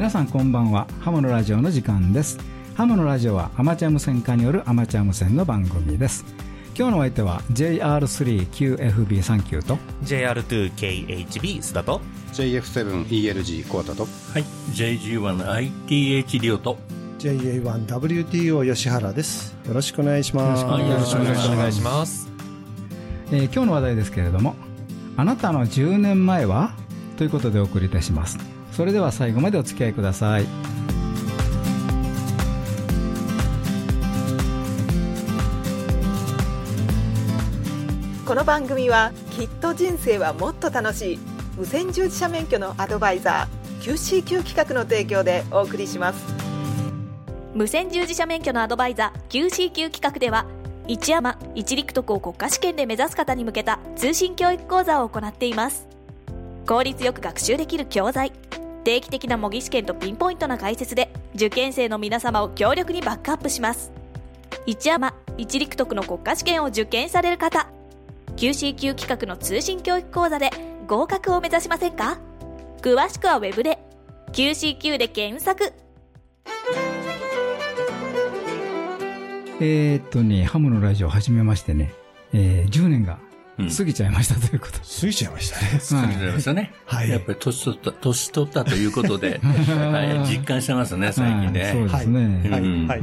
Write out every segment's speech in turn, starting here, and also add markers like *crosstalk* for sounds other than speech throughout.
皆さんこんばんはハムのラジオの時間ですハムのラジオはアマチュア無線化によるアマチュア無線の番組です今日のお相手は JR3QFB39 と JR2KHB 須田と JF7ELG コータとはい。JG1ITH リオと。JA1WTO 吉原です。よろしくお願いします。よろしくお願いしますお願いします。えー今日の話題ですけれどもあなたの10年前は？ということでお送りいたしますそれでは最後までお付き合いください。この番組はきっと人生はもっと楽しい。無線従事者免許のアドバイザー QCQ 企画の提供でお送りします。無線従事者免許のアドバイザー QCQ 企画では一山一陸徳を国家試験で目指す方に向けた通信教育講座を行っています。効率よく学習できる教材。定期的な模擬試験とピンポイントな解説で受験生の皆様を強力にバックアップします。一山一陸徳の国家試験を受験される方。QCQ 企画の通信教育講座で合格を目指しませんか？詳しくはウェブで QCQ で検索。えーっとねハムのラジオ始めましてね、えー10年が過ぎちゃいましたということ。で、過ぎちゃいましたね。作りましたね。はい。やっぱり年取った、年取ったということで、*laughs* はい、実感してますね、最近はいそうね。ですね、はい、うん。はい。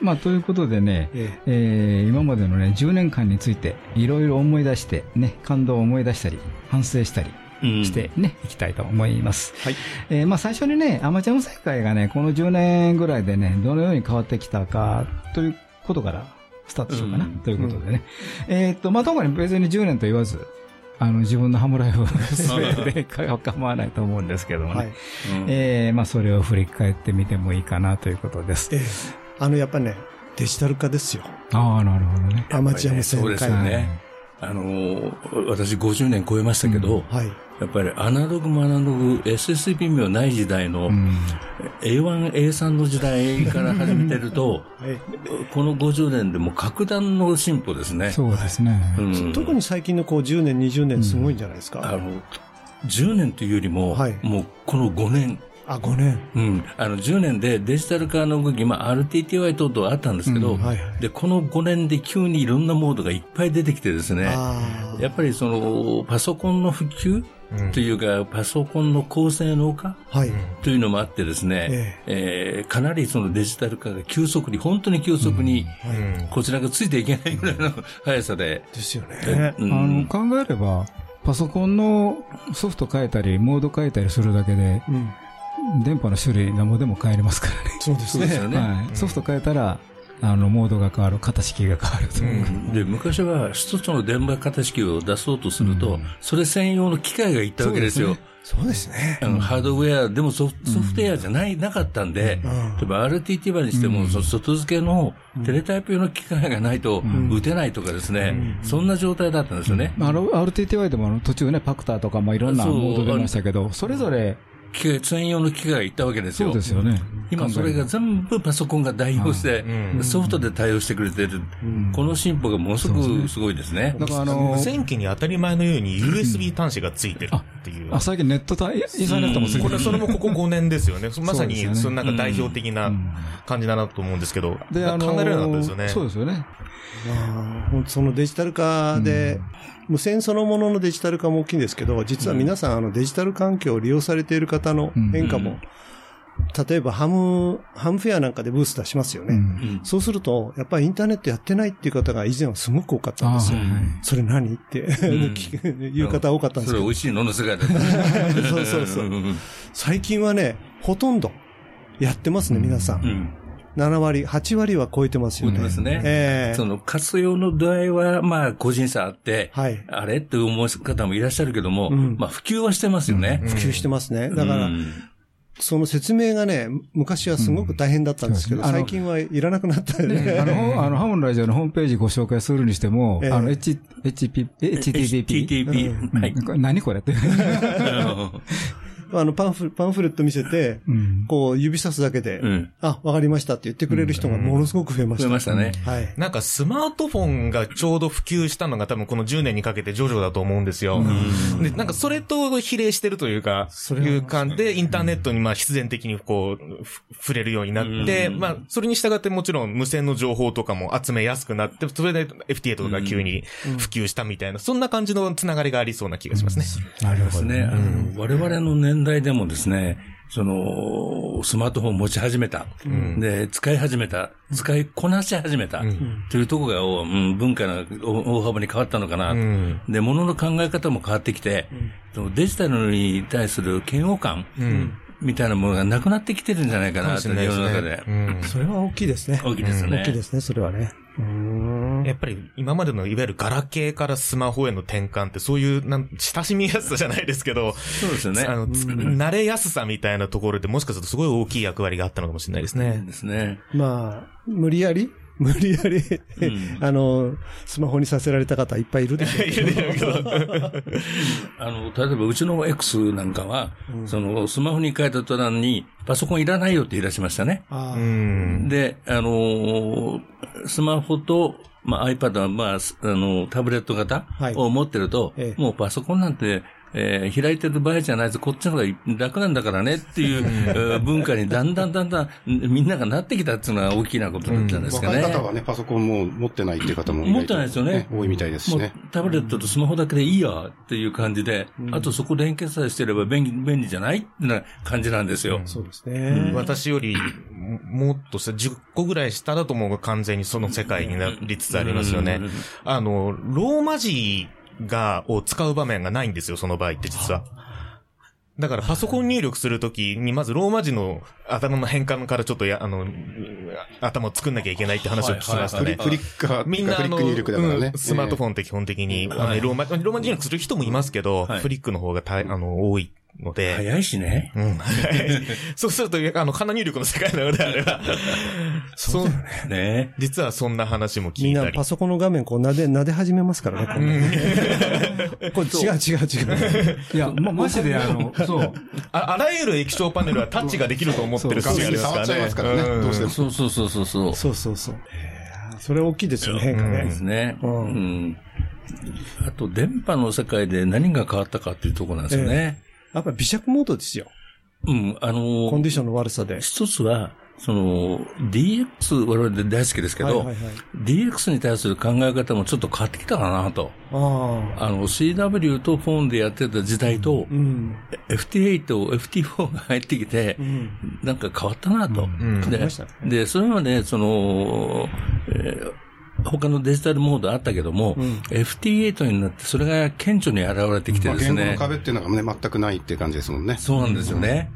まあ、ということでね、ええ。ー今までのね、10年間について、いろいろ思い出して、ね、感動を思い出したり、反省したりうん。してね、いきたいと思います。はい。えーまあ、最初にね、アマチュア無線界がね、この10年ぐらいでね、どのように変わってきたか、ということから、スタートしようかな、うんということでね。えーっと、まあ、特に別に10年と言わず、あの、自分のハムライフを *laughs* 全てで構わないと思うんですけどもね。はい。うんえーまあ、それを振り返ってみてもいいかなということです。ええあの、やっぱね、デジタル化ですよ。ああ、なるほどね。アマチュア無線そうです界よね。あのー、私50年超えましたけど、はい。やっぱりアナログもアナログ、SSB もない時代の、うん。A1、A3 の時代から始めてると、*laughs* えこの50年でも格段の進歩ですね。そうですね。うん特に最近のこう10年、20年すごいんじゃないですか？あの、10年というよりも、はいもうこの5年、あ、5年。うん、あの10年でデジタル化の動き、まあ、RTTY 等々あったんですけど、はいはい。で、この5年で急にいろんなモードがいっぱい出てきてですね。やっぱりその、パソコンの普及というか、パソコンの高性能化はい。というのもあってですね、えーかなりそのデジタル化が急速に、本当に急速に、こちらがついていけないぐらいの速さで、ですよね。うん。あの、考えれば、パソコンのソフト変えたり、モード変えたりするだけで、うん。電波の種類なんぼでも変えれますからね。そうですね。ソフト変えたら、あの、モードが変わる、型式が変わるという。で、昔は一つの電波型式を出そうとすると、それ専用の機械がいったわけですよ。そうですね。あのハードウェアでもソフソフトウェアじゃない、なかったんで、例えば RTT 版にしても、そ外付けのテレタイプ用の機械がないと打てないとかですね、そんな状態だったんですよね。まあ、あの RTTY でもあの途中ね、パクターとかもいろんなモード出ましたけど、それぞれ、機械、専用の機械がいったわけですよ。そうですよね。今それが全部パソコンが代用して、ソフトで対応してくれてる。この進歩がものすごくすごいですね。だからあの無、線機に当たり前のように USB 端子がついてるっていう。あ、最近ネット対、インターネットもついてるこれ、それもここ5年ですよね。まさに、そのなんか代表的な感じだなと思うんですけど、で、あの、考えられなかったですよね。そうですよね。そのデジタル化で、無線そのもののデジタル化も大きいんですけど、実は皆さん、あのデジタル環境を利用されている方の変化も、例えばハム、ハムフェアなんかでブース出しますよね。うんそうすると、やっぱりインターネットやってないっていう方が以前はすごく多かったんですよ。あーはいはいそれ何って、*laughs* 聞く言う方多かったんですけどそれ美味。しいのの世界だった。*laughs* そうそうそううんうん最近はね、ほとんどやってますね、皆さん。うん。7割、8割は超えてますよね。超えてますねええその活用の度合いは、まあ、個人差あって、はいあれ？って思う方もいらっしゃるけども、うんまあ、普及はしてますよね。普及してますね。だから、うんその説明がね、昔はすごく大変だったんですけど、うん最近はいらなくなったよね。ね、あの、あの、ハムのラジオのホームページご紹介するにしても、ええあの、H、HTTP。HTTP。はい。これ何これって。*laughs* あの、パンフ、パンフレット見せて、うんこう、指さすだけで、うん。あ、わかりましたって言ってくれる人がものすごく増えました。増えましたね。はい。なんかスマートフォンがちょうど普及したのが多分この10年にかけて徐々だと思うんですよ。で、なんかそれと比例してるというか、れはいう感じで、インターネットにまあ必然的にこう、ふ触れるようになって、うんまあ、それに従ってもちろん無線の情報とかも集めやすくなって、それで FTA とかが急に普及したみたいな、そんな感じのつながりがありそうな気がしますね。なるほどですね。あの我々の年代でもですね、その、スマートフォン持ち始めた。で、使い始めた。使いこなし始めた。というところが、おうん、文化が大大幅に変わったのかな。んで、物の考え方も変わってきて、そのデジタルに対する嫌悪感、みたいなものがなくなってきてるんじゃないかな、と世の中で。うんそれは大きいですね。大きいですね。大きいですね、それはね。うーん。やっぱり今までのいわゆるガラケーからスマホへの転換ってそういうなん親しみやすさじゃないですけど、そうですよね。あの、つ慣れやすさみたいなところでもしかするとすごい大きい役割があったのかもしれないですね。ですね。まあ、無理やり無理やり、あの、スマホにさせられた方いっぱいいるでしょうけど。あの、例えばうちの X なんかは、その、スマホに変えた途端に、パソコンいらないよって言い出しましたね。で、あのースマホと、まあ、iPad は、まあ、すあの、タブレット型はい。を持ってると、ええ。もうパソコンなんて、えー開いてる場合じゃないぞ、こっちの方が楽なんだからねっていう、えー文化にだんだんだんだんみんながなってきたっていうのが大きなことだったんですか若ね。い方はね、パソコンもう持ってないっていう方も持ってないですよね多いみたいですしね。タブレットとスマホだけでいいやっていう感じで、あとそこ連携さえしてれば便利便利じゃないってな感じなんですよ。そうですね。私よりももっとした10個ぐらい下だと思うが完全にその世界になりつつありますよね。あの、ローマ字が、を使う場面がないんですよ、その場合って実は。だからパソコン入力するときに、まずローマ字の頭の変換からちょっとや、あの、頭を作んなきゃいけないって話を聞きましたね。フリフリッカー、みんなあの、フリック入力だからねうん。スマートフォンって基本的に、あのローマ、ローマ字入力する人もいますけど、はいフリックの方がたあの、多いので、早いしね。うん。はいそうすると、あの、鼻入力の世界なのであれば、そう、ね実はそんな話も聞いたりみんなパ。ソコンの画面こう撫で、撫で始めますからね、こん *laughs* これ違う違う違う。いや、ま、マジであの、そう。*laughs* ああらゆる液晶パネルはタッチができると思ってる画面に節があ触っちゃいますからね、うんどうしても。そうそうそうそうそう。そうそうそう。それ大きいですよね、変化ねです。ね。ううんん。あと、電波の世界で何が変わったかっていうところなんですよね。やっぱり微弱モードですよ。うん。あのコンディションの悪さで。一つは、その、DX、我々で大好きですけど、はいはいはい DX に対する考え方もちょっと変わってきたかなと。ああ。あの、CW とフォンでやってた時代と、うん。FT8、FT4 が入ってきて、うん。なんか変わったなと。んでで、それまで、その、えー他のデジタルモードあったけども、FT8 になってそれが顕著に現れてきてまあ、ですね言語の。壁っていうのがね、全くないっていう感じですもんね。そうなんですよね。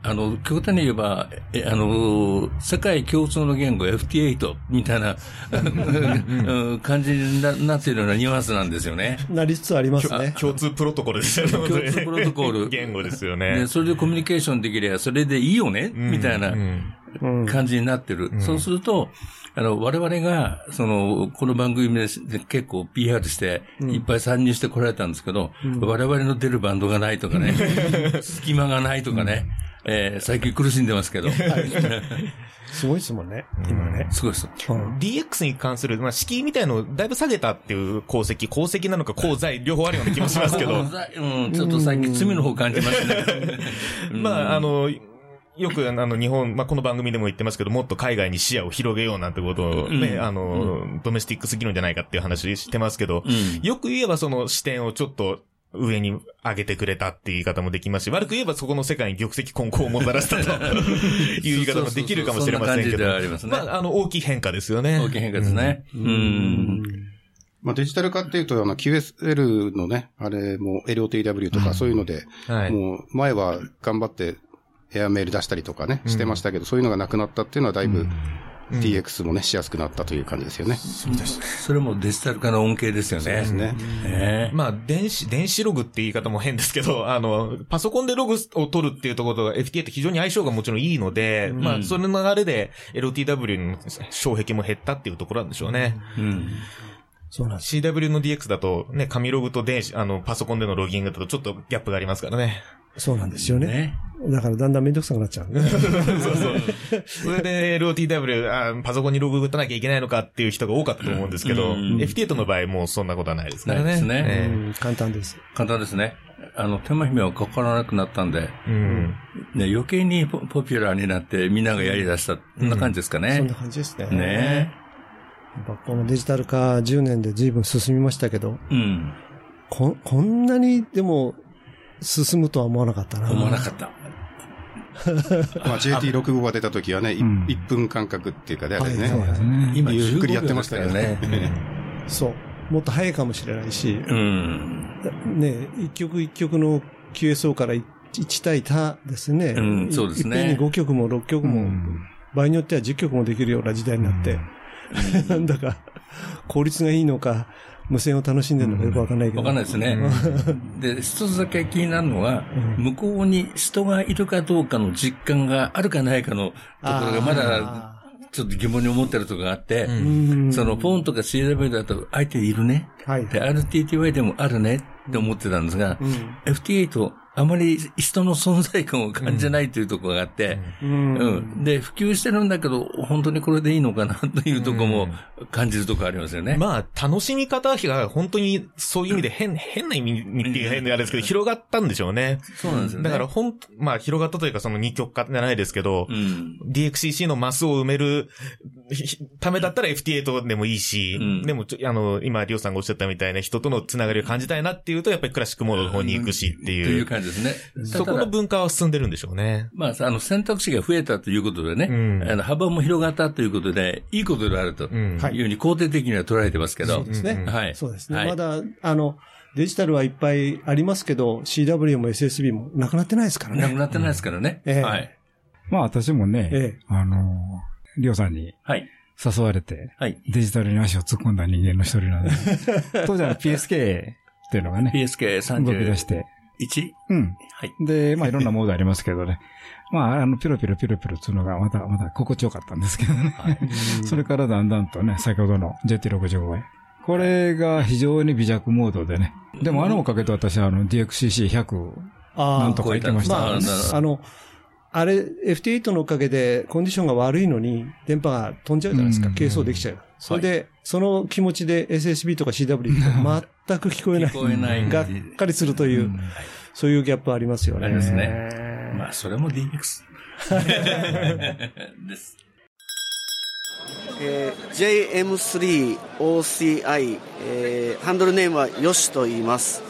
あの、極端に言えば、えあの、世界共通の言語 FT8 みたいなうん感じにななっているようなニュアンスなんですよね。なりつつありますね。共通プロトコルですよね。共通プロトコル *laughs* 言語ですよで、ね。それでコミュニケーションできればそれでいいよね、みたいなうん。感じになってる。そうすると、あの、我々が、その、この番組で結構 PR して、いっぱい参入してこられたんですけど、我々の出るバンドがないとかね、*laughs* 隙間がないとかね、えー最近苦しんでますけど、すごいですもんね、今ね。すごいです。うん DX に関する、まあ、敷居みたいのをだいぶ下げたっていう功績、功績なのか功罪、両方あるような気もしますけど。うん、ちょっと最近罪の方感じますね。*laughs* まあ、あの、よく、あの、日本、まあ、この番組でも言ってますけど、もっと海外に視野を広げようなんてことをね、うんあの、ドメスティックすぎるんじゃないかっていう話してますけど、うんよく言えばその視点をちょっと、上に上げてくれたっていう言い方もできますし、悪く言えばそこの世界に玉石混交をもたらしたと *laughs* いう言い方もできるかもしれませんけど。そうありますねまあ、あの、大きい変化ですよね。大きい変化ですね。うん。まあ、デジタル化っていうと、あの、QSL のね、あれも LOTW とかそういうので、はい。もう前は頑張ってエアメール出したりとかね、してましたけど、そういうのがなくなったっていうのはだいぶ DX もね、しやすくなったという感じですよね。それもデジタル化の恩恵ですよね。ですね。ねまあ、電子、電子ログって言い方も変ですけど、あの、パソコンでログを取るっていうところと FTA って非常に相性がもちろんいいので、まあ、その流れで LTW の障壁も減ったっていうところなんでしょうね。うん。そうなんです。CW の DX だとね、紙ログと電子、あの、パソコンでのロギングだとちょっとギャップがありますからね。そうなんですよね。ね。だからだんだんめんどくさくなっちゃう。*laughs* そうそう。それで LOTW、あパソコンにログ打たなきゃいけないのかっていう人が多かったと思うんですけど、うん FT8 の場合もうそんなことはないですからね。ですねえうん簡単です。簡単ですね。あの、手間姫はかからなくなったんで、えうん。ね、余計にポポピュラーになってみんながやり出した。こんな感じですかね。そんな感じですね。ねやっぱこのデジタル化10年で随分進みましたけど、うん。ここんなにでも進むとは思わなかったな。思わなかった。*laughs* まあ JT65 が出た時はね、いうん1分間隔っていうかね、あれね。はいそうですね。今、ゆっくりやってましたよね15秒ですからね。そう。もっと早いかもしれないし、うん。ね、一曲一曲の QSO から1対他ですね。うんそうですねいっぺんに5曲も6曲も、うん場合によっては10曲もできるような時代になって、なん *laughs* だか、効率がいいのか、無線を楽しんでるのかよくわかんないけど。わかんないですね。*laughs* で、一つだけ気になるのは、うん向こうに人がいるかどうかの実感があるかないかのところがまだあちょっと疑問に思ってるところがあって、そのフォンとか CW だと相手いるね。はい。で、RTTY でもあるねって思ってたんですが、うん FT8 あまり人の存在感を感じないというところがあって、うんうん。で、普及してるんだけど、本当にこれでいいのかなというところも感じるところありますよね。まあ、楽しみ方が本当にそういう意味で変、変な意味にっていう変なあれですけど、広がったんでしょうね。そうなんですよね。だから、ほん、まあ、広がったというか、その二極化じゃないですけど、うん。DXCC のマスを埋めるひためだったら FT8 でもいいし、うんでもちょ、あの、今、りょうさんがおっしゃったみたいな人とのつながりを感じたいなっていうと、やっぱりクラシックモードの方に行くしってといいうう、感じですね。そこの文化は進んでるんでしょうね。まあ、あの、選択肢が増えたということでね、うんあの幅も広がったということで、いいことであるといいうふうに肯定的には捉えてますけど、そうですね。うんはい。そうですね。はいまだ、あの、デジタルはいっぱいありますけど、CW も SSB もなくなってないですからね。なくなってないですからね。ええはい。まあ私もね、ええあの、りょうさんにはい。誘われて、はい。デジタルに足を突っ込んだ人間の一人なんで、*laughs* 当時は PSK っていうのがね、動き出 PSK31。して、はい。うん。で、まあいろんなモードありますけどね。*laughs* まあ、あの、ピロピロピロピロっていうのがまた、また心地よかったんですけどね。*laughs* それからだんだんとね、先ほどの JT65 へ。これが非常に微弱モードでね。でもあのおかげで私はあの DXCC100 あなんとかいけましたまああの、あれ、FT8 のおかげでコンディションが悪いのに、電波が飛んじゃうじゃないですか。うん係争できちゃう。それで、その気持ちで SSB とか CW って全く聞こえない。聞こえない。がっかりするという、うん。そういうギャップありますよね。ありますね。まあ、それも DX。*laughs* です。えー JM3OCI、えーハンドルネームはヨシと言います、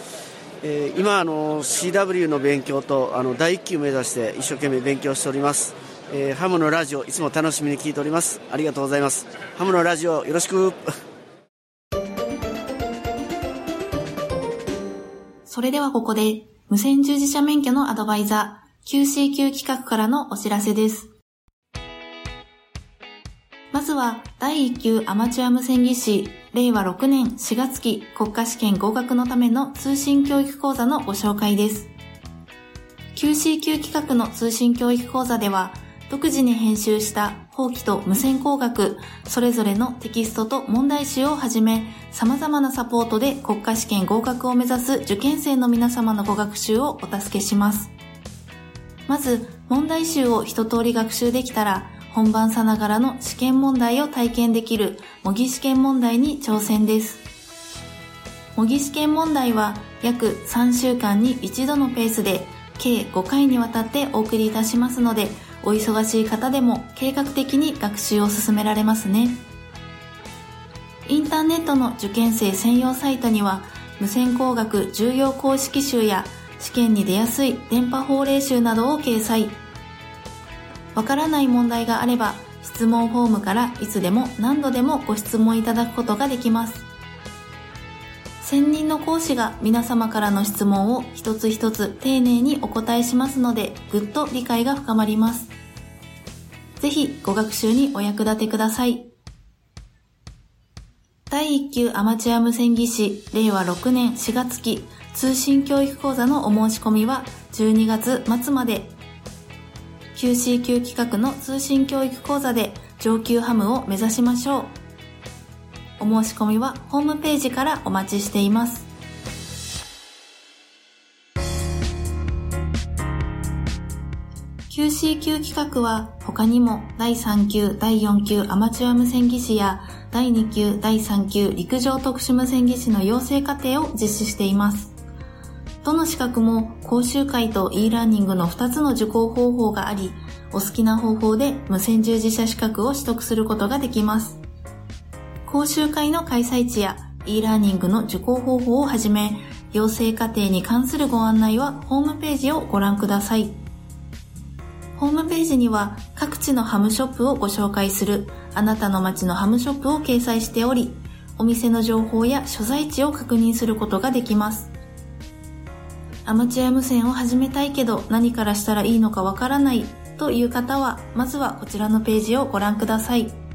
えー今あの CW の勉強とあの第一級目指して一生懸命勉強しております、えーハムのラジオいつも楽しみに聞いております。ありがとうございます。ハムのラジオよろしくそれではここで、無線従事者免許のアドバイザー、QCQ 企画からのお知らせです。まずは、第1級アマチュア無線技師、令和6年4月期国家試験合格のための通信教育講座のご紹介です。QCQ 企画の通信教育講座では、独自に編集した法規と無線工学、それぞれのテキストと問題集をはじめ、様々なサポートで国家試験合格を目指す受験生の皆様のご学習をお助けします。まず、問題集を一通り学習できたら、本番さながらの試験問題を体験できる模擬試験問題に挑戦です。模擬試験問題は約3週間に一度のペースで計5回にわたってお送りいたしますので、お忙しい方でも計画的に学習を進められますね。インターネットの受験生専用サイトには、無線工学重要公式集や試験に出やすい電波法令集などを掲載。わからない問題があれば、質問フォームからいつでも何度でもご質問いただくことができます。専任の講師が皆様からの質問を一つ一つ丁寧にお答えしますので、ぐっと理解が深まります。ぜひご学習にお役立てください。第1級アマチュア無線技師令和6年4月期通信教育講座のお申し込みは12月末まで QCQ 企画の通信教育講座で上級ハムを目指しましょう。お申し込みはホームページからお待ちしています。QC 企画は他にも第3級、第4級アマチュア無線技師や第2級、第3級陸上特殊無線技師の養成課程を実施しています。どの資格も講習会と e ラーニングの2つの受講方法があり、お好きな方法で無線従事者資格を取得することができます。講習会の開催地や e ラーニングの受講方法をはじめ、養成課程に関するご案内はホームページをご覧ください。ホームページには各地のハムショップをご紹介するあなたの街のハムショップを掲載しており、お店の情報や所在地を確認することができます。アマチュア無線を始めたいけど何からしたらいいのかわからないという方は、まずはこちらのページをご覧ください。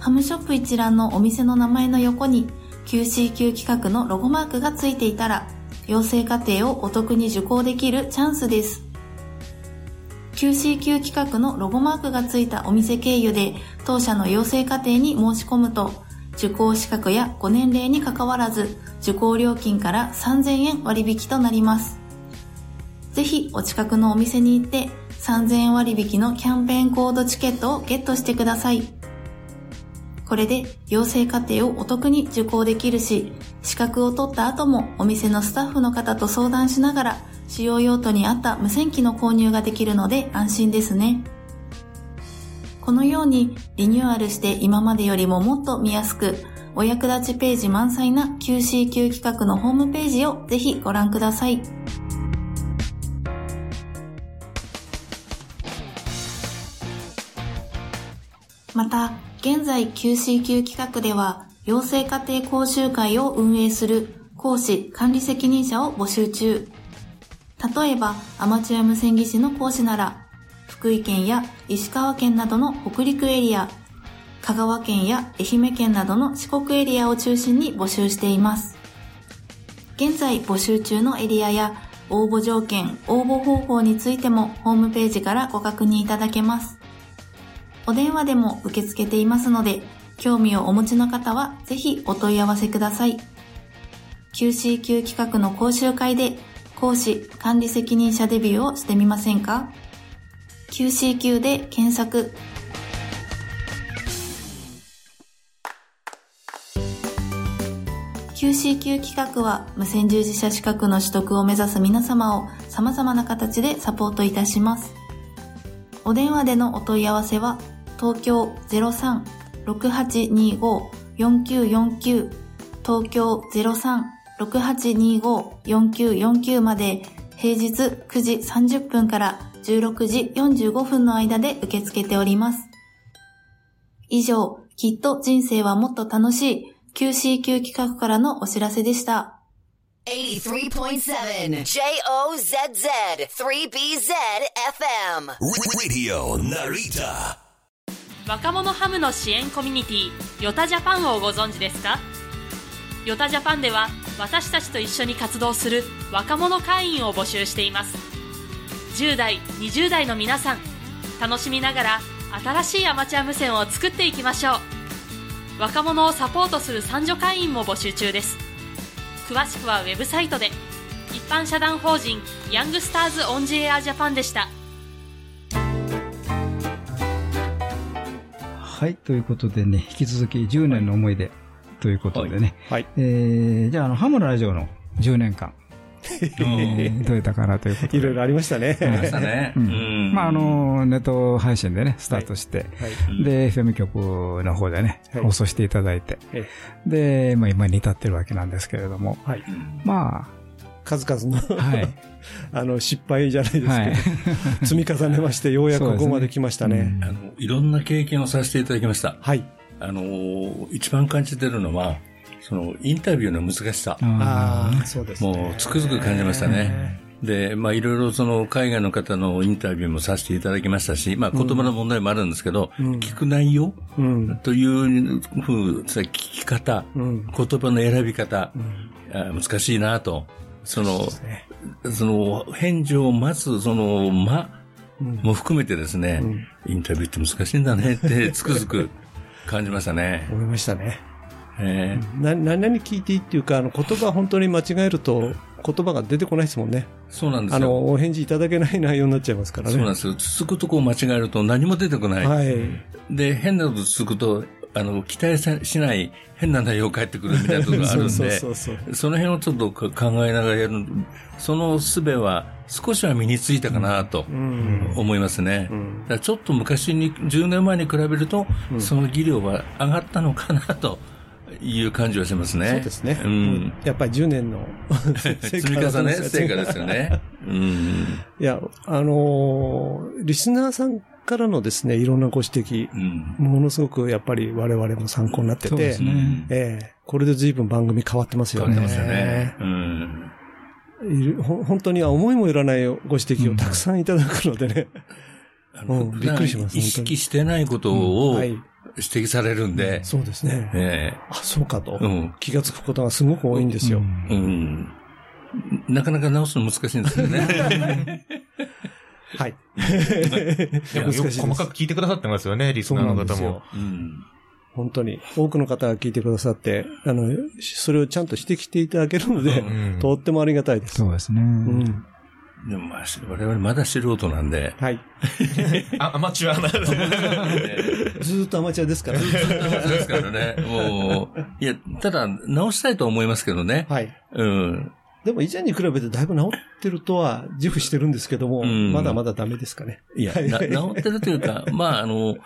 ハムショップ一覧のお店の名前の横に QCQ 企画のロゴマークがついていたら、養成課程をお得に受講できるチャンスです。QCQ 企画のロゴマークがついたお店経由で当社の養成課程に申し込むと、受講資格やご年齢に関わらず、受講料金から3000円割引となります。ぜひお近くのお店に行って3000円割引のキャンペーンコードチケットをゲットしてください。これで養成課程をお得に受講できるし、資格を取った後もお店のスタッフの方と相談しながら使用用途に合った無線機の購入ができるので安心ですね。このようにリニューアルして今までよりももっと見やすく、お役立ちページ満載な QCQ 企画のホームページをぜひご覧ください。また、現在 QCQ 企画では、養成家庭講習会を運営する講師管理責任者を募集中。例えば、アマチュア無線技師の講師なら、福井県や石川県などの北陸エリア、香川県や愛媛県などの四国エリアを中心に募集しています。現在募集中のエリアや応募条件、応募方法についてもホームページからご確認いただけます。お電話でも受け付けていますので、興味をお持ちの方はぜひお問い合わせください。QCQ 企画の講習会で講師管理責任者デビューをしてみませんか ?QCQ で検索。QCQ 企画は無線従事者資格の取得を目指す皆様を様々な形でサポートいたします。お電話でのお問い合わせは東京03-6825-4949東京03-6825-4949まで平日9時30分から16時45分の間で受け付けております。以上、きっと人生はもっと楽しい QCQ 企画からのお知らせでした。83.7 J-O-Z-Z 3BZ FM Radio Narita. 若者ハムの支援コミュニティヨタジャパンをご存知ですか？ヨタジャパンでは私たちと一緒に活動する若者会員を募集しています。10代20代の皆さん楽しみながら新しいアマチュア無線を作っていきましょう。若者をサポートする三女会員も募集中です詳しくはウェブサイトで一般社団法人ヤングスターズオンジエアジャパンでしたはい、ということでね、引き続き10年の思い出ということでね。はい。えー、じゃあ、あの、ハムのラジオの10年間。えーどうやったかなということで。いろいろありましたね。ありましたねまあ、あの、ネット配信でね、スタートして、で、FM 局の方でね、はい放送していただいて、えで、まあ、今に至ってるわけなんですけれども、はい。ま数々の、あ、はい。*laughs* あの、失敗じゃないですけど、はい *laughs* 積み重ねまして、ようやくここまで来ましたね。あの、いろんな経験をさせていただきました。はい。あの、一番感じてるのは、その、インタビューの難しさ。ああ、そうですね。もう、つくづく感じましたね。で、まあ、いろいろその、海外の方のインタビューもさせていただきましたし、まあ、言葉の問題もあるんですけど、うん聞く内容うん。というふう、聞き方、うん。言葉の選び方、あ難しいなと。その、その、返事を待つ、その、間も含めてですね、インタビューって難しいんだねって、つくづく感じましたね。思いましたね。えな、何々聞いていいっていうか、あの、言葉本当に間違えると、言葉が出てこないですもんね。そうなんですよ。あの、お返事いただけない内容になっちゃいますからね。そうなんですよ。続くとこを間違えると何も出てこない。はい。で、変なこと続くと、あの、期待しない変な内容返ってくるみたいなところがあるんで、*laughs* そうそうそうその辺をちょっと考えながらやる、その術は少しは身についたかなと思いますね。ちょっと昔に、10年前に比べると、その技量は上がったのかなと。いう感じはしますね。そうですね。うん。やっぱり10年の *laughs* 積み重ね、成果ですよね。うん。いや、あのーリスナーさんからのですね、いろんなご指摘、ものすごくやっぱり我々も参考になってて、そうですねええこれで随分番組変わってますよね。変わってますよね。うん。いるほ本当に思いもよらないご指摘をたくさんいただくのでね。うんびっくりします。意識してないことをはい指摘されるんで、そうですね。えあ、そうかと、うん気がつくことがすごく多いんですよ。えうん。なかなか直すの難しいんですよね。はい。*laughs* でもよく細かく聞いてくださってますよね、リスナーの方も。うん。本当に多くの方が聞いてくださって、あの、それをちゃんと指摘していただけるので、とってもありがたいです。そうですね。うん。でもまあ、我々まだ素人なんで、はい。あ、アマチュアな。*laughs* ずーっとアマチュアですから。ですからね、もう、いや、ただ、直したいと思いますけどね。はい。うん。でも以前に比べてだいぶ治ってるとは自負してるんですけども、んまだまだダメですかね。いや、治ってるというか、まあ、あの、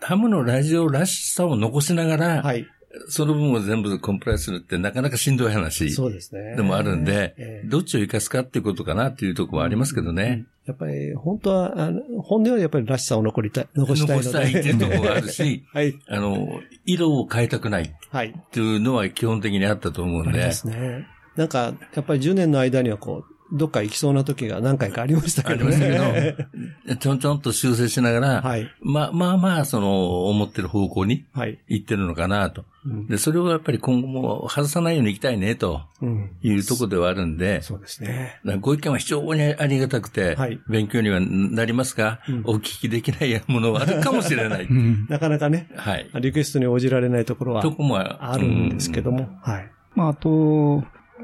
ハムのラジオらしさを残しながら、はい。その分を全部コンプライするってなかなかしんどい話そうですね。でもあるんで、ええどっちを生かすかっていうことかなっていうところはありますけどね。やっぱり、本当は、あの本音はやっぱりらしさを残りたい、残したいので。残したいっていうところがあるし、*laughs* はい。あの、色を変えたくないっはい。ていうのは基本的にあったと思うんでありま、すね。なんか、やっぱり10年の間にはこう、どっか行きそうな時が何回かありましたけどね。ありましたけど、ちょんちょんと修正しながら、はい。まあまあまあ、その、思ってる方向にはい。行ってるのかなと。うんで、それをやっぱり今後も外さないように行きたいね、とうん。いうところではあるんで、そうですね。ご意見は非常にありがたくて、はい勉強にはなりますが、お聞きできないものはあるかもしれない。う *laughs* んなかなかね、はい。リクエストに応じられないところはとこもああるんですけども、はい。まあ、あと、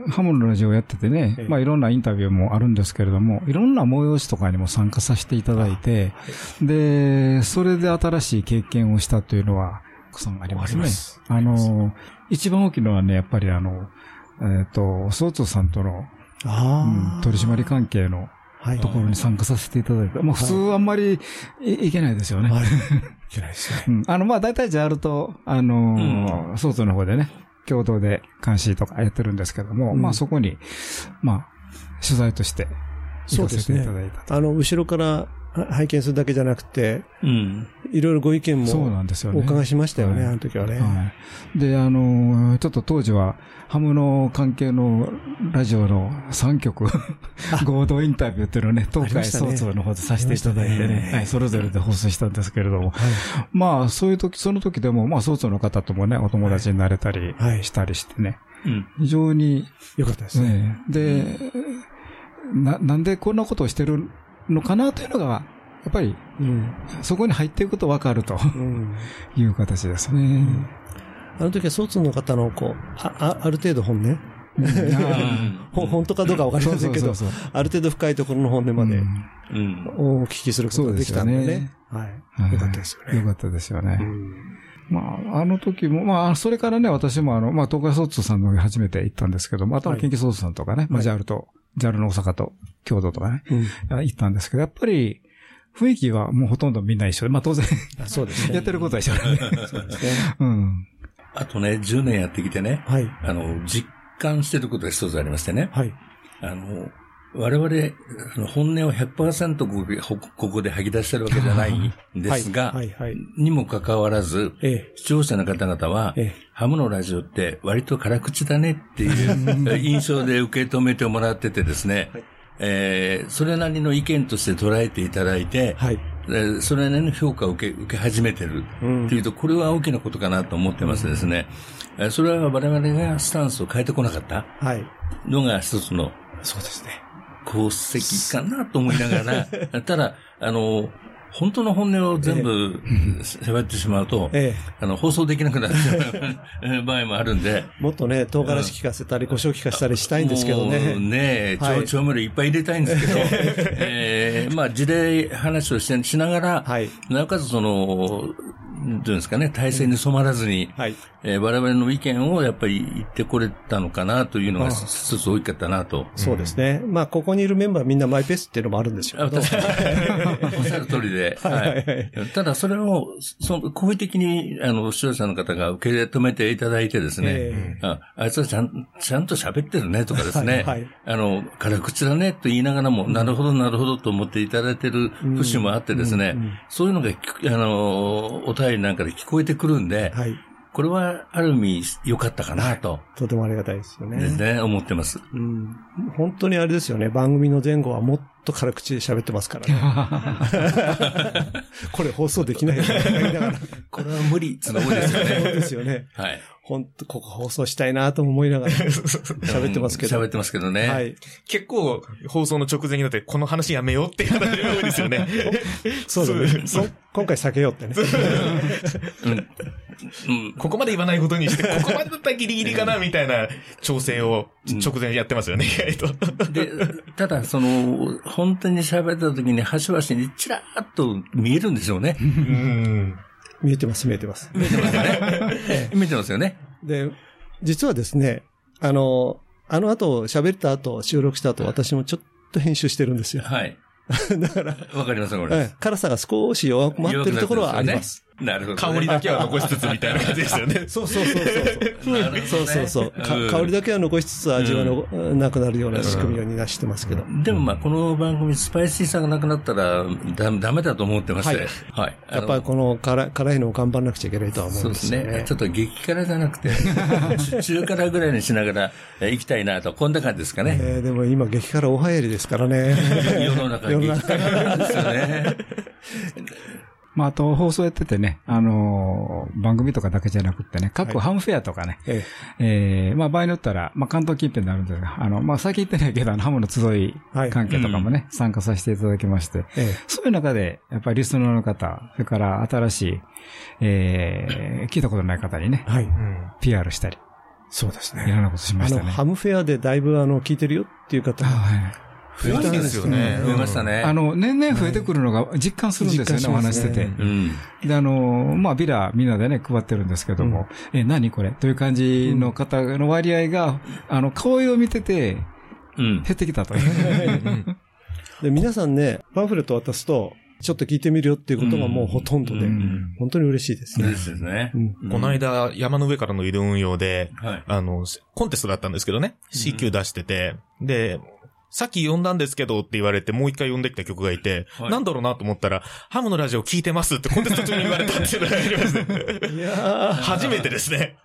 ハムのラジオやっててねええ、まあいろんなインタビューもあるんですけれども、いろんな催しとかにも参加させていただいて、で、それで新しい経験をしたというのは、たくさんありますね。あの、一番大きいのはね、やっぱりあの、えっ、と、ソーツさんとの、あうん取締関係のはい。ところに参加させていただいて、まあ普通あんまりいいけないですよね。はい。いけないですね。*laughs* うんあの、まあ、大体 JAL と、あのー、ソーツの方でね、共同で監視とかやってるんですけども、うんまあ、そこに、まあ、取材として、行かせていそうですねただいたと。あの、後ろから拝見するだけじゃなくて、うん。いろいろご意見そうもなんですよね。お伺いしましたよね、はいあの時はね。はい。で、あのー、ちょっと当時は、ハムの関係のラジオの3曲、合同インタビューっていうのをね、東海総通の方でさせていただいてね、ねはい、それぞれで放送したんですけれども、まあ、そういう時、その時でも、まあ、総通の方ともね、お友達になれたりはいしたりしてね、うん。非常に、よかったですね。ね、で、な、なんでこんなことをしてるのかなというのが、やっぱり、うん。そこに入っていくとわかるとうん。いう形ですね。あの時は卒の方の、こう、あ、あある程度本音？うん *laughs* ほ本当かどうかわかりませんけどある程度深いところの本音まで。お聞きすることができたんでねそうですよね。はい。よかったですよね。よかったですよね。うんまあ、あの時も、まあ、それからね、私もあの、まあ、東海総通さんの方に初めて行ったんですけども、あとははい研究総通さんとかね、まあ、JAL と、JAL の大阪と、京都とかね、うん行ったんですけど、やっぱり、雰囲気はもうほとんどみんな一緒で、まあ当然、あそうですね。やってることは一緒だね。そうですね。うん。あとね、10年やってきてね、はい。あの、実感してることが一つありましてね、はい。あの、我々、あの本音を100%ここでここで吐き出してるわけじゃないん *laughs* ですが、はい、はい。にもかかわらず、ええ。視聴者の方々は、ええハムのラジオって割と辛口だねっていう *laughs* 印象で受け止めてもらっててですね、えーそれなりの意見として捉えていただいて、はい。えーそれなりの評価を受け受け始めてるうんっていうと、これは大きなことかなと思ってますですね。えーそれは我々がスタンスを変えてこなかったはい。のが一つのそうですね。功績かなと思いながら、*laughs* ただ、あの、本当の本音を全部喋ってしまうと、あの、放送できなくなっちゃう場合もあるんで。もっとね、唐辛子効かせたり、胡椒効かせたりしたいんですけどね。ねえ、調味料いっぱい入れたいんですけど、*laughs* えー、まあ、事例話をししながら、なおかつその、どういうんですかね、体制に染まらずに、はい。えー、我々の意見をやっぱり言ってこれたのかなというのが一つ大きかったなと。そうですね。まあ、ここにいるメンバーみんなマイペースっていうのもあるんですよ。*laughs* おっしゃる通りで。はい。ただ、それを、その、好意的に、あの、視聴者の方が受け止めていただいてですね、えー、ああいつはちゃん、ちゃんと喋ってるねとかですね、はい、あの、辛口だねと言いながらも、なるほど、なるほどと思っていただいてる節もあってですね、そういうのが、あの、お便りなんかで聞こえてくるんで、はいこれはある意味良かったかなと。とてもありがたいですよね。ですね、思ってます。うん。本当にあれですよね、番組の前後はもっと辛口で喋ってますからね。*laughs* これ放送できないよね。*laughs* これは無理つのもですよね。*laughs* そうですよね。はい。本当ここ放送したいなと思いながら *laughs* 喋ってますけど。喋ってますけどね。はい。結構放送の直前になってこの話やめようっていう話が多いですよね。*laughs* そうですね。今回避けようってね。うん。ここまで言わないことにして、ここまでだったらギリギリかなみたいな調整を直前にやってますよね、意外と。で、ただその、本当に喋った時に端々にチラーっと見えるんでしょうね。うん見えてます、見えてます。見えてますよね。見えてますよね。で、実はですね、あの、あの後、喋った後、収録した後、私もちょっと編集してるんですよ。はい。*laughs* だから、わかりますこれ。辛さが少し弱くなってるところはあります。なるほど、香りだけは残しつつみたいな感じ *laughs* ですよね。そうそうそうそう。そうそうそう。香りだけは残しつつ味はの、なくなるような仕組みをになしてますけど。でもまあ、この番組、スパイシーさがなくなったらだ、ダメだと思ってまして。はい。やっぱりこの辛辛いのを頑張らなくちゃいけないとは思うんですね。そうですね。ちょっと激辛じゃなくて、*laughs* 中辛ぐらいにしながら行きたいなと、こんな感じですかね。えでも今、激辛おはやりですからね。*laughs* 世の中激辛ですよね。まあ、あと放送やっててね、あのー、番組とかだけじゃなくてね、各ハムフェアとかね、はい、ええー、まあ場合によったら、まあ関東近辺になるんですが、あの、まあ最近言ってないけど、あの、ハムの集い関係とかもね、はいうん、参加させていただきまして、ええ、そういう中で、やっぱりリスナーの方、それから新しい、ええー、聞いたことない方にね、はい、うん、PR したり。そうですね。いろんなことしましたね。あの、ハムフェアでだいぶあの、聞いてるよっていう方、はい増えたんですよね。増えましたね。あの、年々増えてくるのが実感するんですよね、お話してて。で、あの、まあ、ビラみんなでね、配ってるんですけども、え、何これ？という感じの方の割合が、あの、顔色を見てて、減ってきたと。*laughs* で、皆さんね、パンフレット渡すと、ちょっと聞いてみるよっていうことがもうほとんどで、本当に嬉しいですね。ですね。この間、山の上からの移動運用で、あの、コンテストだったんですけどね、C 級出してて、で、さっき読んだんですけどって言われて、もう一回読んできた曲がいて、はい、なんだろうなと思ったら、ハムのラジオ聞いてますってコンテスト中に言われたっていうのがありますね。*laughs* いや初めてですね。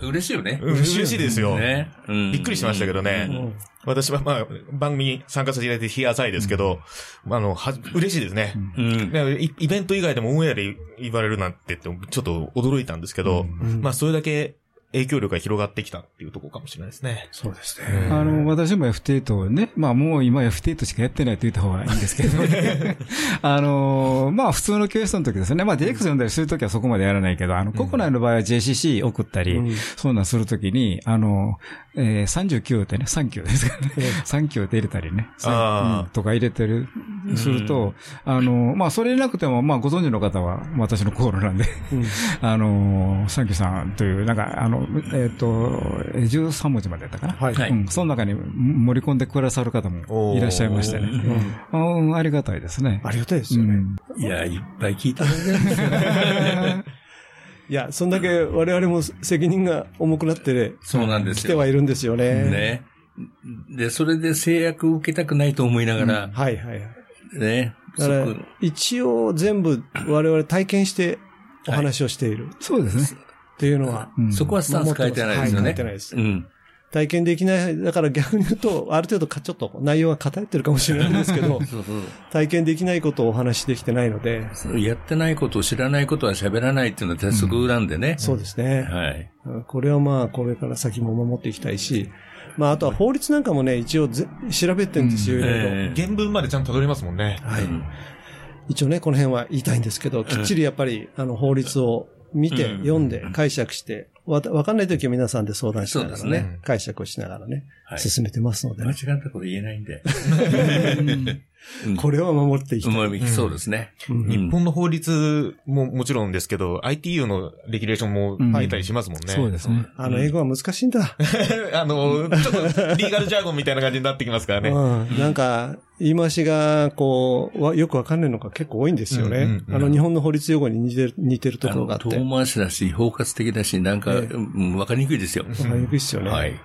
嬉しいよね。嬉しいですよ。ね、びっくりしましたけどね。うん、私はまあ、番組に参加させていただいて日浅いですけど、うん、あの、は、嬉しいですね、うん、イ。ベント以外でもオンエアで言われるなんてちょっと驚いたんですけど、まあ、それだけ影響力が広がってきたっていうところかもしれないですね。そうですね。あの、私も FT8 をね、まあもう今 FT8 しかやってないと言った方がいいんですけど、ね、*laughs* あの、まあ普通の教室の時ですね、まあ DX 読んだりするときはそこまでやらないけど、あの、国内の場合は JCC 送ったり、うん、そんなんするときに、あの、えー、39ってね、3級ですからね。3級って入れたりね。あとか入れてる、すると、あの、まあそれなくても、まあご存知の方は私のコールなんで、*laughs* あの、3級さんという、なんか、あの、えっ、ー、と、13文字までやったかな。はい。うん。その中に盛り込んでくださる方もいらっしゃいましてね。うん、ありがたいですね。ありがたいですよね。うん、いや、いっぱい聞いてるんですよね。*laughs* いや、そんだけ我々も責任が重くなって、そうなんですよ。来てはいるんですよね。ね。で、それで制約を受けたくないと思いながら、うん、はいはいはい。ね。だから、一応全部我々体験してお話をしている。はい、そうですね。っていうのは。そこはスタンス変えてないですよね。変えてないです。うん。体験できない、だから逆に言うと、ある程度かちょっと内容が偏ってるかもしれないんですけど、*laughs* そうそう体験できないことをお話しできてないので。やってないことを知らないことは喋らないっていうのは鉄則なんでね、うん、そうですね。はい。これはまあ、これから先も守っていきたいし、まあ、あとは法律なんかもね、一応ぜ調べてるんですよ、いろいろ。原文までちゃんと辿りますもんね。はい。一応ね、この辺は言いたいんですけど、きっちりやっぱり、あの、法律を見て、うん読んで、解釈して、わ、わかんないときは皆さんで相談しながらね解釈をしながらね、はい進めてますので間ね、違ったこと言えないんで。*laughs* これは守っていきたい。そうですね。うん日本の法律ももちろんですけど、ITU のレギュレーションも見えたりしますもんね。そうですね。あの、英語は難しいんだ。*laughs* あの、ちょっとリーガルジャーゴンみたいな感じになってきますからね。うん。なんか、言い回しが、こう、わよくわかんないのが結構多いんですよね。うんうんうんあの、日本の法律用語に似てる、似てるところがあって。遠回しだし、包括的だし、なんか、ええうんわかりにくいですよ。わかりにくいっすよね。はい。*laughs*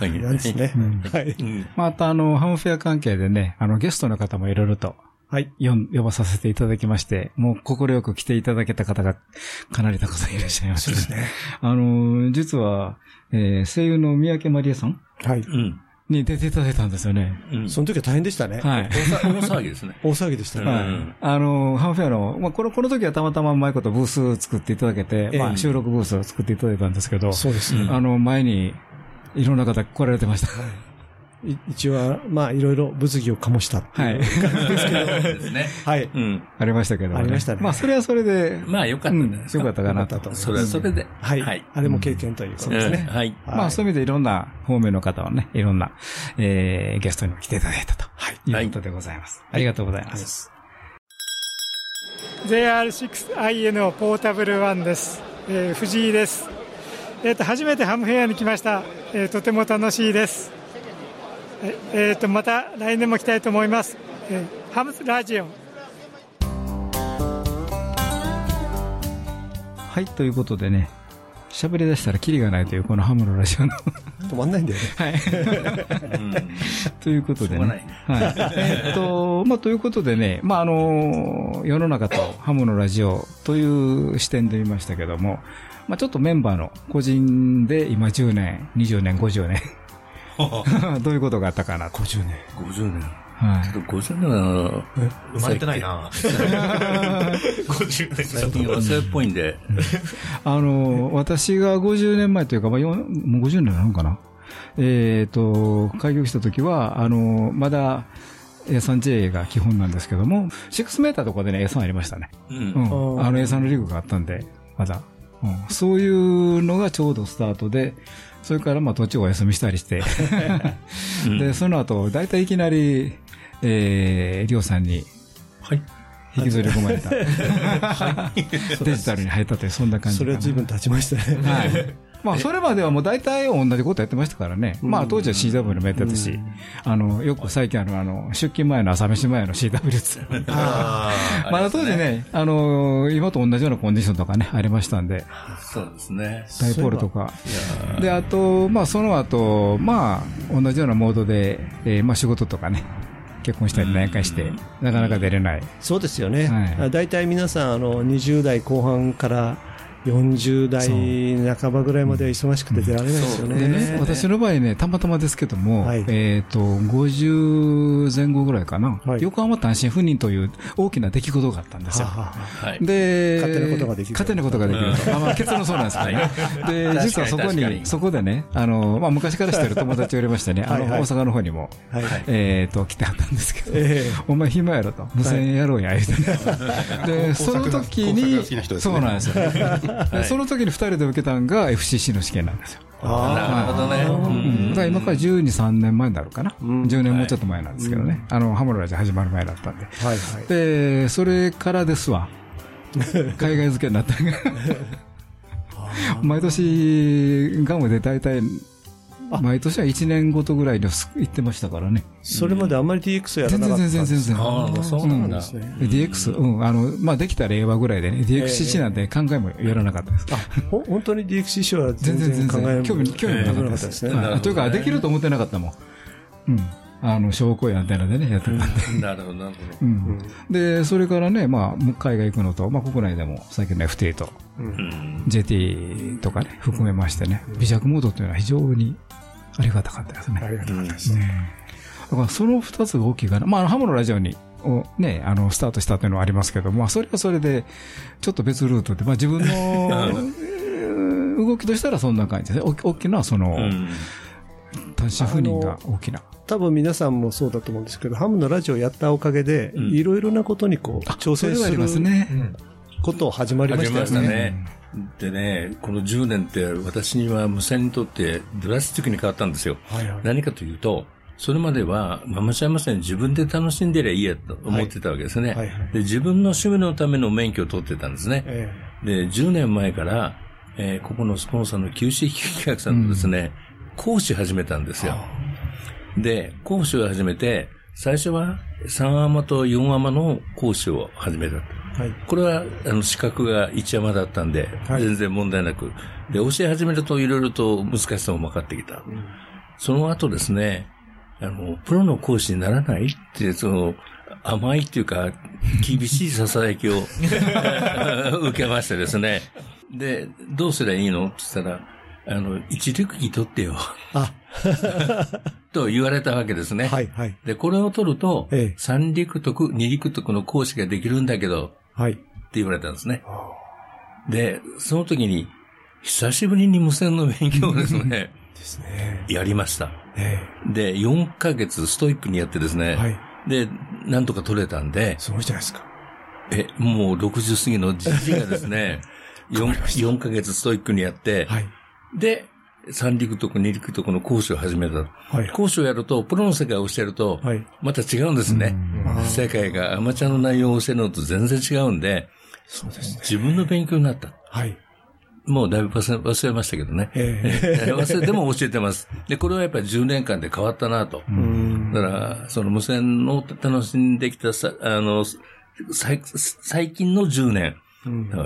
大変ですね。はい。うんまた、あの、ハムフェア関係でね、あの、ゲストの方もいろいろと、はい。呼ん呼ばさせていただきまして、もう快く来ていただけた方がかなりたくさんいらっしゃいます。そうですね。あの、実は、えー声優の三宅まりえさんはい。うん。に出ていただいたんですよね。うん。その時は大変でしたね。はい。大騒ぎですね。大騒ぎでしたね。はいうん。あの、ハムフェアの、まあ、この、この時はたまたまうまいことブース作っていただけて、ええまあ、収録ブースを作っていただいたんですけど、そうですね。あの、前に、いろんな方来られてました。い一応は、まあ、いろいろ物議を醸したっいいう。そうですね。はい。うん。ありましたけど、ありましたねまあ、それはそれで、まあ、よかったうんんじゃないですか。よかったかなと。とそれはそれで。はい。はい。あれも経験ということですね。うんはい。まあ、そういう意味でいろんな方面の方をね、いろんな、えー、ゲストにも来ていただいたと。はい。いうことでございます。ありがとうございます。JR6IN ポータブルワンです、えー藤井です、えー、と初めてハムフェアに来ました、えーとても楽しいですええーとまた来年も来たいと思います、えーハムラジオはい、ということでね、喋り出したらキリがないというこのハムのラジオの。止まんないんだよね。はい。ということでね。はい。えっと、まあ、ということでね、まあ、あの、世の中とハムのラジオという視点で見ましたけども、まあ、ちょっとメンバーの個人で今10年、20年、50年、*laughs* どういうことがあったかなと。50年。50年。はい。ちょっと50年は、生まれてないな *laughs* 50年最近忘れっぽいんで。*laughs* あの、私が50年前というか、まあ、もう50年なのかな。えっ、と、開業した時は、あの、まだ A3J が基本なんですけども、6メーターとかでね、A3 ありましたね。う。うんん。あの A3 のリグがあったんで、まだ。うん、そういうのがちょうどスタートで、それからまあ途中お休みしたりして、で、その後、だいたいいきなり、えー、りょうさんにはい。引きずり込まれた。*laughs* デジタルに入ったという、そんな感じ。それは随分経ちましたね。はい。まあ、それまではもう大体同じことやってましたからね。まあ、当時は CW もやってたし、あの、よく最近あの、あの、出勤前の朝飯前の CW です。あ *laughs* まだ当時ね、あの、今と同じようなコンディションとかね、ありましたんで、そうですね。ダイポールとか。で、あと、まあ、その後、まあ、同じようなモードで、えーまあ、仕事とかね、結婚したり何回して、なかなか出れない。そうですよね。はい大体皆さん、あの、20代後半から40代半ばぐらいまでは忙しくて出られないですよね。私の場合ね、たまたまですけども、はい。えっ、と、50前後ぐらいかな、はい。横浜単身赴任という大きな出来事があったんですよ。で、勝手なことができる。勝手なことができるまあ、結論そうなんですけどね。で、実はそこに、そこでね、あの、まあ、昔からしてる友達おりましてね、あの、大阪の方にも、はい。えっ、と、来てあったんですけど、えお前暇やろと、無線やろうや、言うてね。で、*laughs* その時にそうなんですよ。でその時に二人で受けたんが FCC の試験なんですよ。なるほどね。うん、だから今から12、3年前になるかな。ん10年もうちょっと前なんですけどね。あの、ハムロラジ始まる前だったんで。えはいはい。で、それからですわ。*laughs* 海外付けになった *laughs* *laughs* 毎年、ガムで大体、毎年は1年ごとぐらいで行ってましたからね。それまであんまり DX やら全然なかったんです全然全然。ああ、そうなんだ。ですね。DX、うん、あの、まあ、できた令和ぐらいでね、DXCC なんて考えもやらなかったです。ほ本当に DX 師匠は全全然然全然。考え興味、興味もなかったです。ね。はいというか、できると思ってなかったもん。うん。あの、証拠やアンテナでね、やってたんで。なるほど、なるほど。うん。で、それからね、まあ、海外行くのと、まあ、国内でも、最近の FT と、うん。JT とかね、含めましてね、微弱モードというのは非常にありがたかったですね。ありがとうございます。だからその二つが大きいかな。まあ、あのハムのラジオに、をね、あの、スタートしたというのはありますけども、まあ、それはそれで、ちょっと別ルートで、まあ、自分の、えー動きとしたらそんな感じですね。お大きな、その、うん。単身赴任が大きな。多分皆さんもそうだと思うんですけど、ハムのラジオやったおかげで、いろいろなことにこう、挑戦することを始まりましたよね。でね、この10年って私には無線にとってドラスティックに変わったんですよ。はいはい何かというと、それまでは、アマチュア無線自分で楽しんでりゃいいやと思ってたわけですね。はいはいで自分の趣味のための免許を取ってたんですね。えで、10年前から、えーここのスポンサーの QC 企画さんとですね、講師始めたんですよ。で、講師を始めて、最初は3アマと4アマの講師を始めた。はい。これは、あの、資格が1山だったんで、全然問題なく。で、教え始めるといろいろと難しさも分かってきた。その後ですね、あの、プロの講師にならないって、その、甘いっていうか、厳しい囁きを *laughs* 受けましてですね。で、どうすりゃいいの？って言ったら、あの、一陸儀取ってよ。あ *laughs* と言われたわけですね。はい、はい。で、これを取ると、三陸徳、二陸徳の講師ができるんだけど、はい。って言われたんですね。で、その時に、久しぶりに無線の勉強をですね、*laughs* ですね。やりました。えで、4ヶ月ストイックにやってですね、はいで、なんとか取れたんで、すごいじゃないですか。え、もう60過ぎのじじいがですね、*laughs* 4, 4ヶ月ストイックにやって、で、三陸徳、二陸徳の講師を始めた。はい講師をやると、プロの世界を教えると、また違うんですね。世界がアマチュアの内容を教えるのと全然違うんで、そうですね。自分の勉強になった。はい。もうだいぶ忘れましたけどね。ええ *laughs* 忘れても教えてます。で、これはやっぱり10年間で変わったなと。だから、その無線を楽しんできたさ、あの、最最近の10年、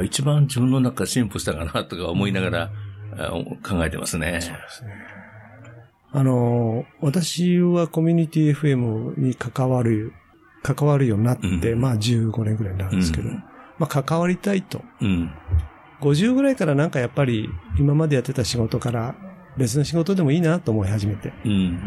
一番自分の中進歩したかなとか思いながら、あ考えてますね。あの、私はコミュニティ FM に関わる、関わるようになって、まあ15年ぐらいになるんですけど、まあ関わりたいと。うん。50ぐらいからなんかやっぱり今までやってた仕事から別の仕事でもいいなと思い始めて。うん。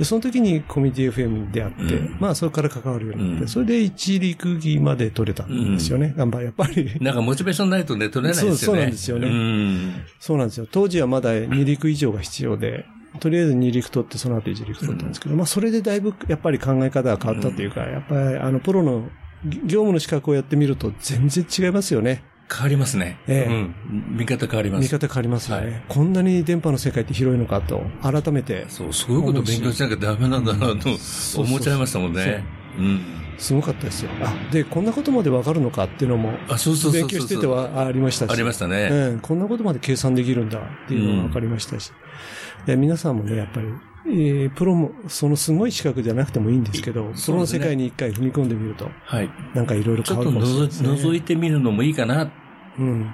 で、その時にコミュニティ FM に出会って、まあそれから関わるようになって、それで一陸儀まで取れたんですよね。頑張り、やっぱり。なんかモチベーションないとね、取れないですよね。そうなんですよねうん。そうなんですよ。当時はまだ2陸以上が必要で、とりあえず2陸取って、その後1陸取ったんですけど、まあそれでだいぶやっぱり考え方が変わったというか、やっぱりあのプロの業務の資格をやってみると全然違いますよね。変わりますね。ええうん。見方変わります。見方変わりますよね。こんなに電波の世界って広いのかと、改めて。そう、そういうこと勉強しなきゃダメなんだなと思 *laughs* っちゃいましたもんね。うん。すごかったですよ。あ、で、こんなことまでわかるのかっていうのも、あ、そうそうそう勉強しててはありましたし。ありましたねうん、こんなことまで計算できるんだっていうのがわかりましたし。で皆さんもね、やっぱり、えープロも、そのすごい資格じゃなくてもいいんですけど、プロの世界に一回踏み込んでみると、はい。なんかいろいろちょ変わるかもしれないですね。覗いてみるのもいいかなうん。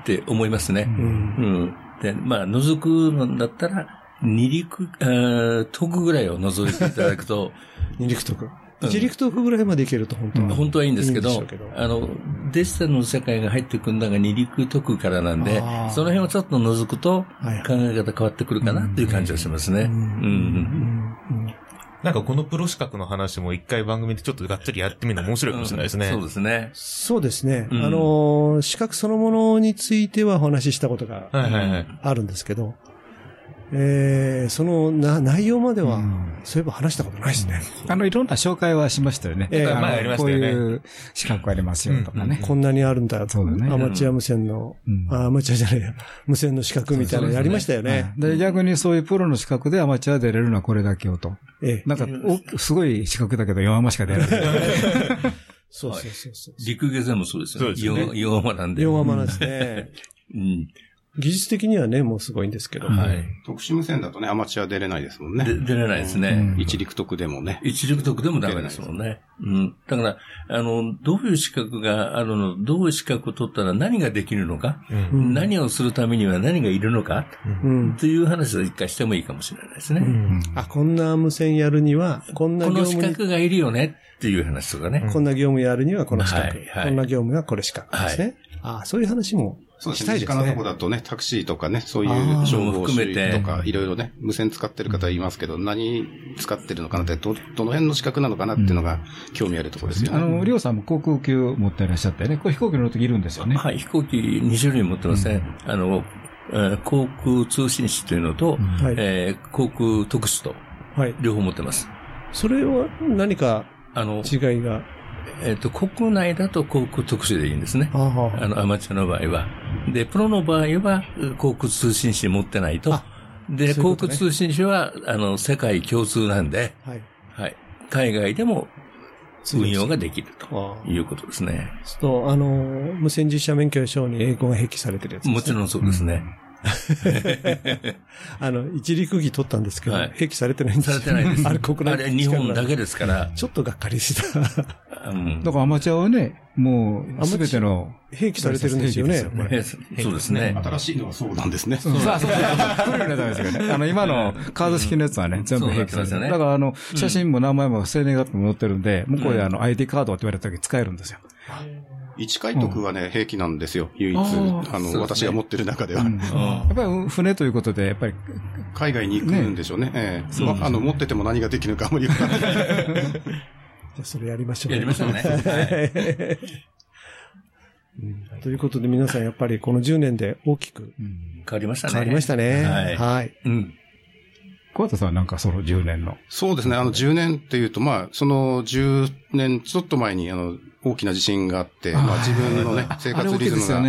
って思いますね。うん。で、まあ、覗くんだったら、二陸、あー徳ぐらいを覗いていただくと、*laughs* 二陸徳。一陸徳ぐらいまでいけると本当は。本当はいいんですけど、いいけどあの、デジタルの世界が入ってくるのが二陸徳からなんでその辺をちょっと覗くと、考え方変わってくるかなっていう感じがしますね。うん。なんかこのプロ資格の話も一回番組でちょっとがっつりやってみるの面白いかもしれないですね。そうですね。そうですね。うんあのー、資格そのものについてはお話ししたことがはいはいはいあるんですけど、えー、そのな内容までは、そういえば話したことないですね。あの、いろんな紹介はしましたよね。ええあの前ありましたよねこういう資格ありますよとかね。こんなにあるんだ、そうだねアマチュア無線の、あアマチュアじゃないや、無線の資格みたいなのやりましたよね。で、逆にそういうプロの資格でアマチュア出れるのはこれだけよと。ええなんか、おすごい資格だけど4アマしか出られない。*laughs* そうそうそうそう。陸下でもそうですよね。そうですよね4アマなんで。4アマなんですね。うん。技術的にはね、もうすごいんですけど。はい。特殊無線だとね、アマチュア出れないですもんね。で出れないですねうん一陸特でもね。一陸徳でもダメですもんね。うん。だから、あの、どういう資格があるの、どういう資格を取ったら何ができるのか、うん何をするためには何がいるのか、うんという話を一回してもいいかもしれないですね。あ、こんな無線やるには、こんなこの業務に、資格がいるよねっていう話とかね。こんな業務やるにはこの資格。はいはいこんな業務はこれ資格ですね。あそういう話もそうですね。したいですね身近なとこ。だとね、タクシーとかね、そういう情報含めてとか、いろいろね、無線使ってる方いますけど、何使ってるのかなって、ど、どの辺の資格なのかなっていうのが興味あるところですよね。あの、りょうさんも航空級持っていらっしゃってね、これ飛行機乗るときいるんですよね。はい、飛行機2種類持ってますね。あの、えー航空通信士というのと、はいえー航空特殊と、はい。両方持ってます。それは何かあの、違いが？えっ、と、国内だと航空特殊でいいんですね。あの、アマチュアの場合は。で、プロの場合は、航空通信士持ってないと。で、航空通信士は、あの、世界共通なんで、はい。はい。海外でも運用ができるということですね。と、あの、無線実写免許証に英語が併記されてるやつです、ね。もちろんそうですね。*laughs* あの、一陸儀取ったんですけど、はい併記されてないんですよされてないです。*laughs* あれ国内あれ日本だけですから。ちょっとがっかりした。うんだからアマチュアはね、もう、すべての。併記されてるんですよねこれそうですね。新しいのはそうなんですね。そうそうそう。古いのはダメですけどね。あの、今のカード式のやつはね、全部併記されてる。だから、あの、写真も名前も生年月日も載ってるんで、向こうであの、ID カードって言われた時使えるんですよ。一回徳はね、兵器なんですよ。唯一。ああの、私が持ってる中では。やっぱり船ということで、やっぱり。海外に行くんでしょうね。ええそうですねまあの、持ってても何ができるかあまりわかんない。じゃあそれやりましょう。やりましょうねということで皆さんやっぱりこの10年で大きく変わりましたね。変わりましたね。はいはい。うん。小畑さんはなんかその10年の。そうですね。あの、10年っていうと、まあ、その10年ちょっと前に、あの、大きな地震があって、まあ、自分のね、生活リズムが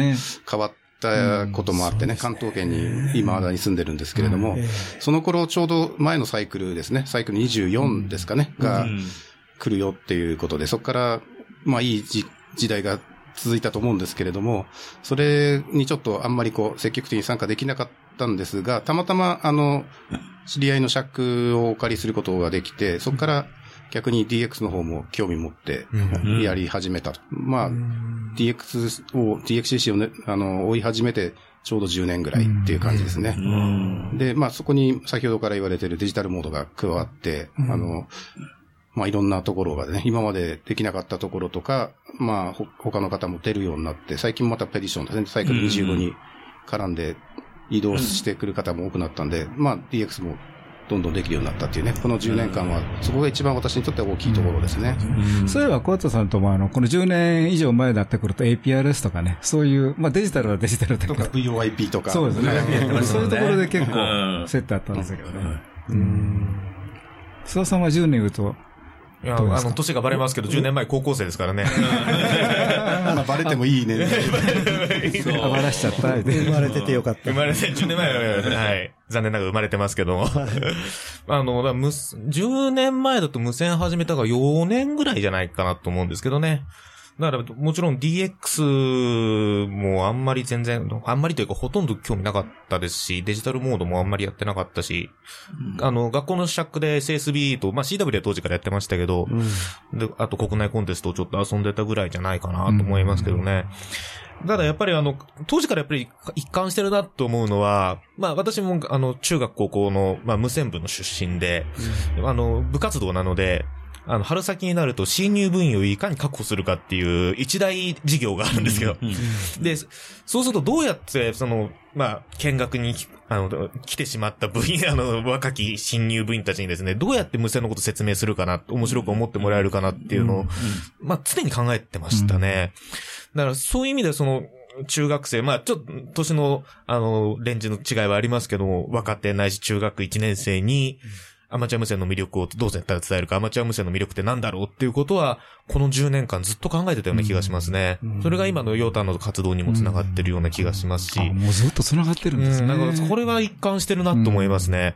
変わったこともあってね、関東圏に今まだに住んでるんですけれども、その頃ちょうど前のサイクルですね、サイクル24ですかね、が来るよっていうことで、そこから、まあ、いい時時代が続いたと思うんですけれども、それにちょっとあんまりこう、積極的に参加できなかったんですが、たまたま、あの、知り合いの尺をお借りすることができて、そこから逆に DX の方も興味持ってうん。やり始めた。まあ、DX を、DXCC をね、あの、追い始めてちょうど10年ぐらいっていう感じですね。で、まあそこに先ほどから言われているデジタルモードが加わって、うん。あの、まあいろんなところがね、今までできなかったところとか、まあほ他の方も出るようになって、最近またペディションですね、サイクル25に絡んで移動してくる方も多くなったんで、まあ DX もどんどんできるようになったっていうね、この10年間は、そこが一番私にとっては大きいところですね。そういえば、小畑さんともあの、この10年以上前になってくると APRS とかね、そういう、まあデジタルはデジタルだけど。とか VOIP とか。そうですね。はいそういうところで結う構、んセットあったんですけどね。須田さんは10年言うと、いや、どうですか？あの、年がバレますけど、10年前高校生ですからね。*laughs* まあバレてもいいね。しちゃった。生まれててよかった。生まれて、10年前は、はい。残念ながら生まれてますけども。*laughs* あの、だむす10年前だと無線始めたが4年ぐらいじゃないかなと思うんですけどね。だから、もちろん DX もあんまり全然、あんまりというかほとんど興味なかったですし、デジタルモードもあんまりやってなかったし、あの、学校のシャックで SSB と、まあ CW は当時からやってましたけど、で、あと国内コンテストをちょっと遊んでたぐらいじゃないかなと思いますけどね。ただやっぱりあの、当時からやっぱり一貫してるなと思うのは、まあ私もあの、中学高校の、まあ無線部の出身で、あの、部活動なので、あの、春先になると新入部員をいかに確保するかっていう一大事業があるんですけど、で、そうするとどうやって、その、まあ、見学に、あの、来てしまった部員、*laughs* あの、若き新入部員たちにですね、どうやって無線のこと説明するかな、面白く思ってもらえるかなっていうのを、まあ、常に考えてましたね。だから、そういう意味でその、中学生、まあ、ちょっと、年の、あの、レンジの違いはありますけども、若手ないし中学1年生に、アマチュア無線の魅力をどうやったら伝えるか、アマチュア無線の魅力って何だろうっていうことは、この10年間ずっと考えてたような気がしますね。それが今のヨータの活動にもつながってるような気がしますし。もうずっと繋がってるんですね。うん、なんか、これは一貫してるなと思いますね。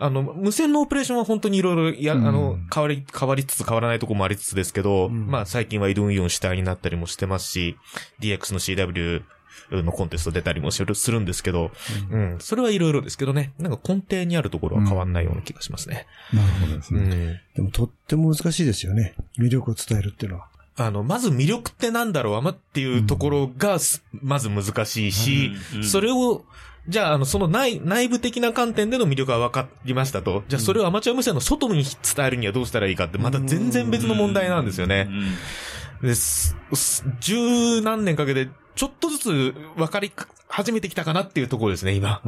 あの、無線のオペレーションは本当にいろいろ、や、あの、変わり、変わりつつ変わらないところもありつつですけど、まあ最近は移動運用主体になったりもしてますし、DX の CW のコンテスト出たりもするんですけど、うん、それはいろいろですけどね、なんか根底にあるところは変わんないような気がしますね。なるほどですね。うん。でもとっても難しいですよね。魅力を伝えるっていうのは。あの、まず魅力ってなんだろう、あまっていうところがす、まず難しいし、それを、じゃあ、あの、その内、内部的な観点での魅力が分かりましたと。じゃあ、それをアマチュア無線の外に伝えるにはどうしたらいいかって、また全然別の問題なんですよね。です、す十何年かけて、ちょっとずつ分かり始めてきたかなっていうところですね、今。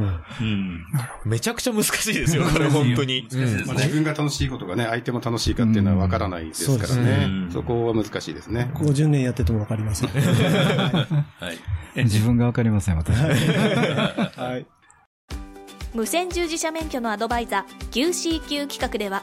めちゃくちゃ難しいですよ、これ本当に。まあ自分が楽しいことがね、相手も楽しいかっていうのは分からないですからねね。そこは難しいですね。50年やっててもわかりません。はい。自分がわかりません、私。はい。無線従事者免許のアドバイザー QCQ 企画では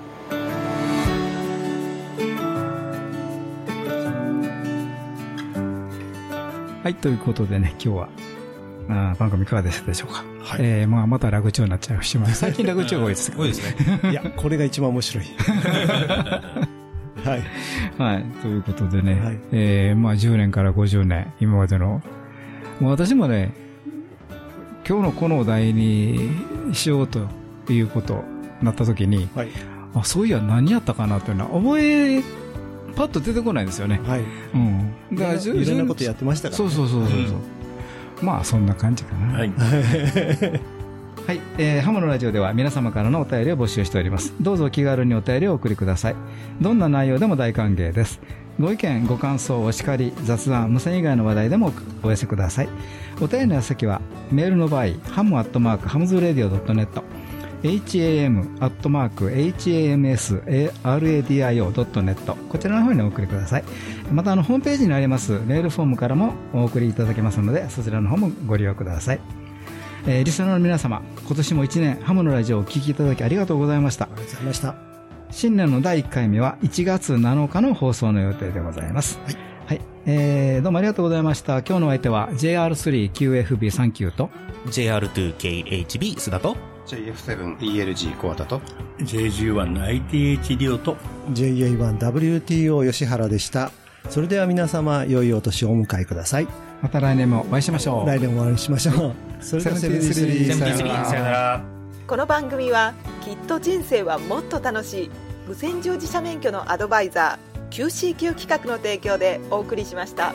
はい、ということでね、今日は、あー番組いかがでしたでしょうか？えーまあ、またラグチョウになっちゃうしまう。*laughs* 最近ラグチョウが多いですけど、多いですね。いや、これが一番面白い。*laughs* はい。はい。ということでね、えーまあ10年から50年、今までの、もう私もね、今日のこのお題にしようということになった時に、あ、そういや何やったかなというのは覚え、パッと出てこないんですよね。はい。うん。いろんないろんなことやってましたからねそうそうそうそうそう。まあ、そんな感じかな。はい。*laughs* はい、えーハムのラジオでは皆様からのお便りを募集しております。どうぞお気軽にお便りをお送りください。どんな内容でも大歓迎です。ご意見、ご感想、お叱り、雑談、無線以外の話題でもお寄せください。お便りの先は、メールの場合、ハムアットマーク、ハムズレディオ .net、ham アットマーク hamsradio.net こちらの方にお送りくださいまたあのホームページにありますメールフォームからもお送りいただけますのでそちらの方もご利用くださいえーリスナーの皆様、今年も1年、ハムのラジオをお聞きいただきありがとうございました。ありがとうございました。新年の第1回目は1月7日の放送の予定でございます。はい。えーどうもありがとうございました。今日のお相手は JR3QFB39 と JR2KHB 須田と JF7ELG コアタと JG1ITH リオと JA1WTO 吉原でした。それでは皆様、良いお年をお迎えください。また来年もお会いしましょう。来年もお会いしましょう。それではセブンスリーさよならさよなら。この番組はきっと人生はもっと楽しい無線乗自社免許のアドバイザー QCQ 企画の提供でお送りしました。